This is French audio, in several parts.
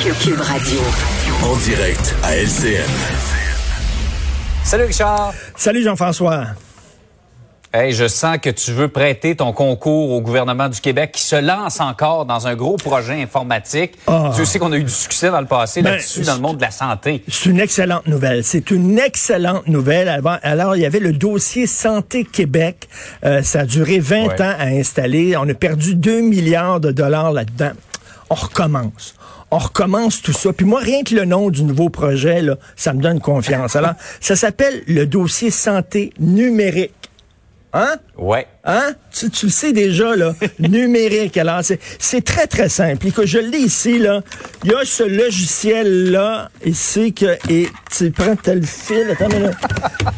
Cube Radio. En direct à LCN. Salut Richard. Salut Jean-François. Hey, je sens que tu veux prêter ton concours au gouvernement du Québec qui se lance encore dans un gros projet informatique. Ah. Tu sais qu'on a eu du succès dans le passé Ben, là-dessus dans le monde de la santé. C'est une excellente nouvelle. C'est une excellente nouvelle. Avant- Alors, il y avait le dossier Santé Québec. Euh, ça a duré 20 Ouais. ans à installer. On a perdu 2 milliards de dollars là-dedans. On recommence. On recommence tout ça. Puis moi, rien que le nom du nouveau projet, là, ça me donne confiance. Alors, ça s'appelle le dossier santé numérique. Hein? Ouais. Hein? Tu, tu le sais déjà, là. numérique. Alors, c'est, c'est très, très simple. Écoute, je le lis ici, là. Il y a ce logiciel-là, ici, que, et tu prends tel fil, attends une minute.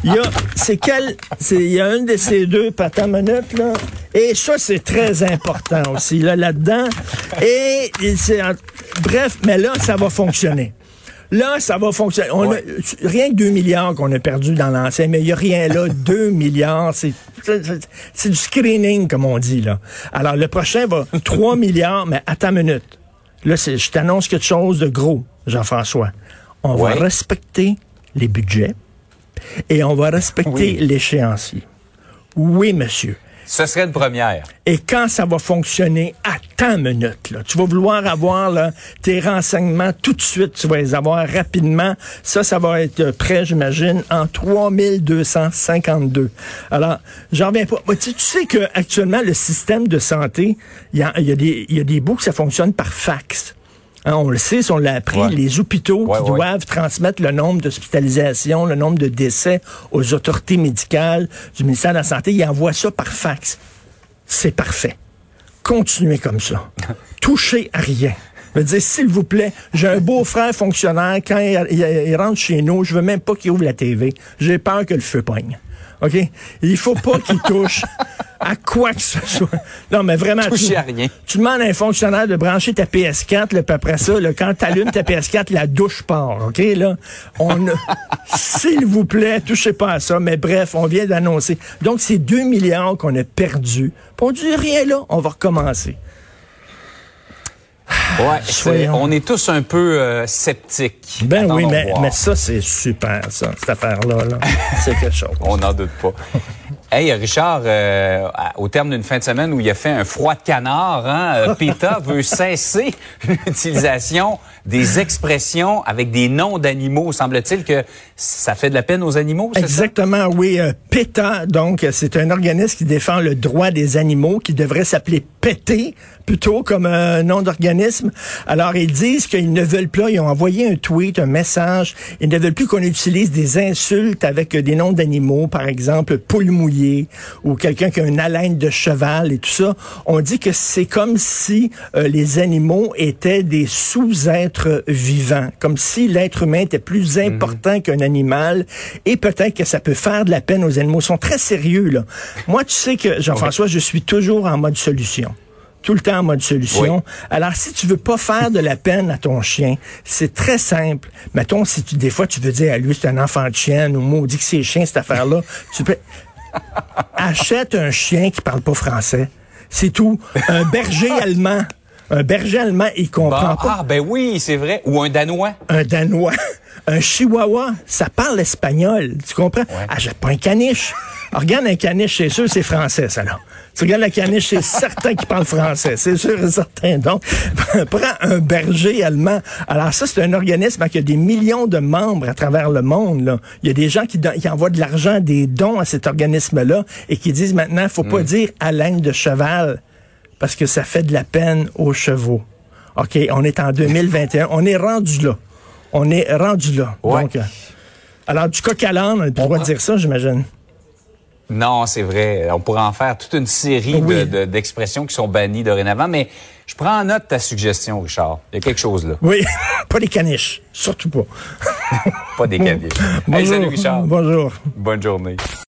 Il y a, c'est quel, c'est, il y a un de ces deux, pas attends une minute, là. Et ça, c'est très important aussi, là, là-dedans. Et, et c'est, bref, mais là, ça va fonctionner. Là, ça va fonctionner. On Ouais. a, rien que 2 milliards qu'on a perdu dans l'ancien, mais il n'y a rien là. 2 milliards, c'est c'est- du screening, comme on dit. là. Alors, le prochain va 3 milliards, mais attends une minute. Là, c'est- je t'annonce quelque chose de gros, Jean-François. On Ouais. va respecter les budgets et on va respecter Oui. l'échéancier. Oui, monsieur. Ce serait une première. Et quand ça va fonctionner, attends une minute. Là. Tu vas vouloir avoir tes renseignements tout de suite. Tu vas les avoir rapidement. Ça, ça va être prêt, j'imagine, en 3252. Alors, j'en reviens pas. Tu, sais qu'actuellement, le système de santé, il y a, y a des bouts que ça fonctionne par fax. Hein, on le sait, si on l'a appris, Ouais. les hôpitaux Ouais, qui ouais. doivent transmettre le nombre d'hospitalisations, le nombre de décès aux autorités médicales du ministère de la Santé, ils envoient ça par fax. C'est parfait. Continuez comme ça. Touchez à rien. Je veux dire, s'il vous plaît, j'ai un beau-frère fonctionnaire, quand il, il- il rentre chez nous, je veux même pas qu'il ouvre la TV. J'ai peur que le feu pogne. OK? Il faut pas qu'il touche à quoi que ce soit. Non, mais vraiment. Tu- à rien. tu demandes à un fonctionnaire de brancher ta PS4, là, puis après ça, là, quand tu allumes ta PS4, la douche part, OK? Là, on a- S'il vous plaît, touchez pas à ça. Mais bref, on vient d'annoncer. Donc, c'est 2 milliards qu'on a perdus. On dit rien là, on va recommencer. Ouais. Soyons. on est tous un peu euh, sceptiques. Ben oui, mais, mais ça, c'est super, ça, cette affaire-là. Là. c'est quelque chose. On n'en doute pas. Hey, Richard, euh, au terme d'une fin de semaine où il a fait un froid de canard, hein, euh, PETA veut cesser l'utilisation des expressions avec des noms d'animaux. Semble-t-il que ça fait de la peine aux animaux, ça? Exactement, oui. Euh, PETA, donc, c'est un organisme qui défend le droit des animaux, qui devrait s'appeler PETE, plutôt comme un nom d'organisme. Alors, ils disent qu'ils ne veulent plus, ils ont envoyé un tweet, un message, ils ne veulent plus qu'on utilise des insultes avec des noms d'animaux, par exemple, poule mouillée, ou quelqu'un qui a une haleine de cheval et tout ça. On dit que c'est comme si euh, les animaux étaient des sous-êtres vivants, comme si l'être humain était plus important qu'un animal, et peut-être que ça peut faire de la peine aux animaux. Ils sont très sérieux, là. Moi, tu sais que, Jean-François, je suis toujours en mode solution tout le temps en mode solution. Oui. Alors, si tu veux pas faire de la peine à ton chien, c'est très simple. Mettons, si tu, des fois, tu veux dire à lui, c'est un enfant de chien, ou maudit que c'est chien, cette affaire-là, tu peux... Achète un chien qui parle pas français. C'est tout. Un berger allemand. Un berger allemand, il comprend Bon, pas. ah, ben oui, c'est vrai. Ou un Danois. Un Danois. Un Chihuahua, ça parle espagnol. Tu comprends? Ah, j'ai pas un caniche. Alors, regarde un caniche, c'est sûr, c'est français, ça, là. Tu regardes la caniche, c'est certain qu'il parle français. C'est sûr et certain. Donc, prends un berger allemand. Alors, ça, c'est un organisme qui a des millions de membres à travers le monde, là. Il y a des gens qui, don- qui envoient de l'argent, des dons à cet organisme-là et qui disent maintenant, faut pas dire haleine de cheval parce que ça fait de la peine aux chevaux. OK, on est en 2021. On est rendu là. On est rendu là. Ouais. Donc, euh, alors, du coq à l'âne, on le droit de dire ça, j'imagine. Non, c'est vrai. On pourrait en faire toute une série de- d'expressions qui sont bannies dorénavant, mais je prends en note ta suggestion, Richard. Il y a quelque chose là. Oui, pas les caniches, surtout pas. Pas des caniches. Hey, salut, Richard. Bonjour. Bonne journée.